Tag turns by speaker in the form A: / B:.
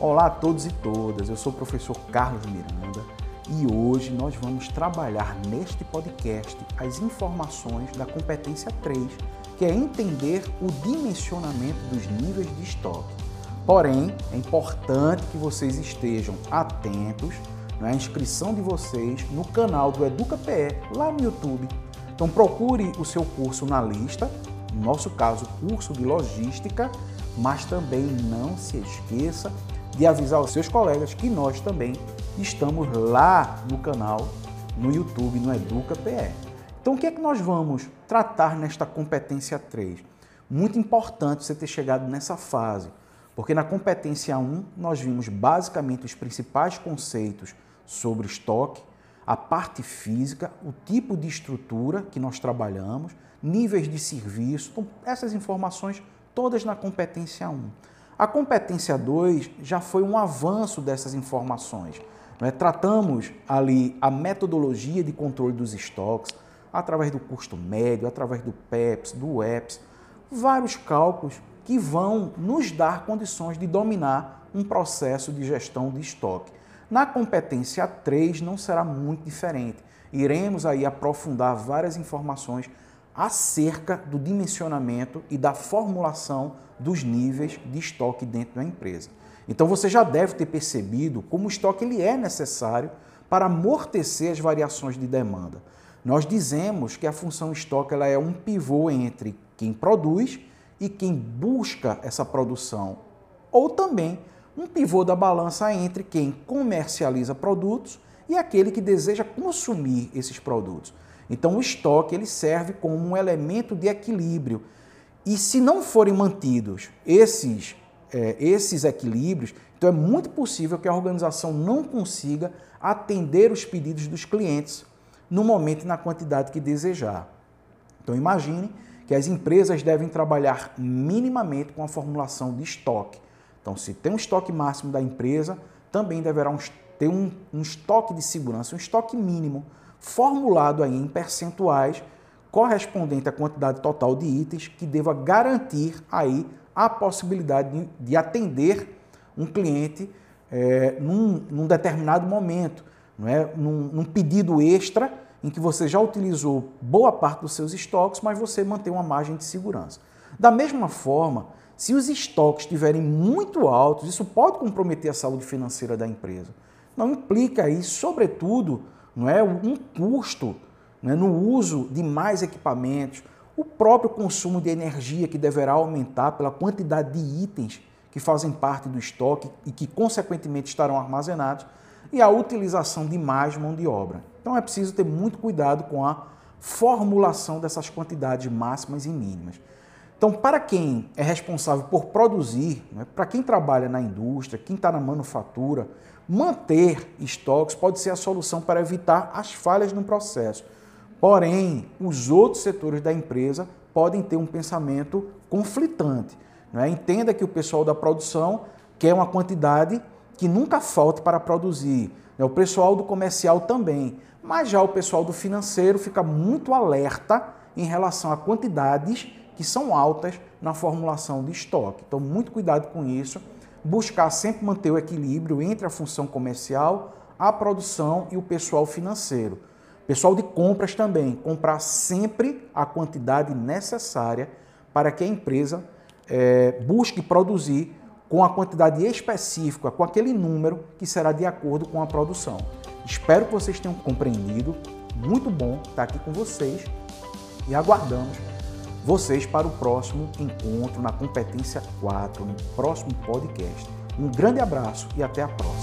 A: Olá a todos e todas, eu sou o professor Carlos Miranda e hoje nós vamos trabalhar neste podcast as informações da competência 3, que é entender o dimensionamento dos níveis de estoque. Porém, é importante que vocês estejam atentos na inscrição de vocês no canal do EducaPE lá no YouTube. Então procure o seu curso na lista, no nosso caso, curso de logística, mas também não se esqueça de avisar os seus colegas que nós também estamos lá no canal, no YouTube, no Educa PE. Então, o que é que nós vamos tratar nesta competência 3? Muito importante você ter chegado nessa fase, porque na competência 1 nós vimos basicamente os principais conceitos sobre estoque, a parte física, o tipo de estrutura que nós trabalhamos, níveis de serviço, então, essas informações todas na competência 1. A competência 2 já foi um avanço dessas informações. Né? Tratamos ali a metodologia de controle dos estoques, através do custo médio, através do PEPS, do EPS, vários cálculos que vão nos dar condições de dominar um processo de gestão de estoque. Na competência 3 não será muito diferente. Iremos aí aprofundar várias informações acerca do dimensionamento e da formulação dos níveis de estoque dentro da empresa. Então você já deve ter percebido como o estoque ele é necessário para amortecer as variações de demanda. Nós dizemos que a função estoque ela é um pivô entre quem produz e quem busca essa produção, ou também um pivô da balança entre quem comercializa produtos e aquele que deseja consumir esses produtos. Então o estoque ele serve como um elemento de equilíbrio. E se não forem mantidos esses, é, esses equilíbrios, então é muito possível que a organização não consiga atender os pedidos dos clientes no momento e na quantidade que desejar. Então imagine que as empresas devem trabalhar minimamente com a formulação de estoque. Então, se tem um estoque máximo da empresa, também deverá ter um, um estoque de segurança, um estoque mínimo formulado aí em percentuais correspondente à quantidade total de itens que deva garantir aí a possibilidade de, de atender um cliente é, num, num, determinado momento, não é? Num, num, pedido extra em que você já utilizou boa parte dos seus estoques, mas você mantém uma margem de segurança. Da mesma forma, se os estoques estiverem muito altos, isso pode comprometer a saúde financeira da empresa. Não implica aí, sobretudo, não é um custo né, no uso de mais equipamentos, o próprio consumo de energia que deverá aumentar pela quantidade de itens que fazem parte do estoque e que consequentemente estarão armazenados e a utilização de mais mão de obra. Então é preciso ter muito cuidado com a formulação dessas quantidades máximas e mínimas. Então, para quem é responsável por produzir, né, para quem trabalha na indústria, quem está na manufatura, manter estoques pode ser a solução para evitar as falhas no processo. Porém, os outros setores da empresa podem ter um pensamento conflitante. Né? Entenda que o pessoal da produção quer uma quantidade que nunca falte para produzir. Né? O pessoal do comercial também. Mas já o pessoal do financeiro fica muito alerta em relação a quantidades que são altas na formulação de estoque. Então, muito cuidado com isso. Buscar sempre manter o equilíbrio entre a função comercial, a produção e o pessoal financeiro. Pessoal de compras também, comprar sempre a quantidade necessária para que a empresa é, busque produzir com a quantidade específica, com aquele número que será de acordo com a produção. Espero que vocês tenham compreendido. Muito bom estar aqui com vocês e aguardamos vocês para o próximo encontro na competência 4, no próximo podcast. Um grande abraço e até a próxima.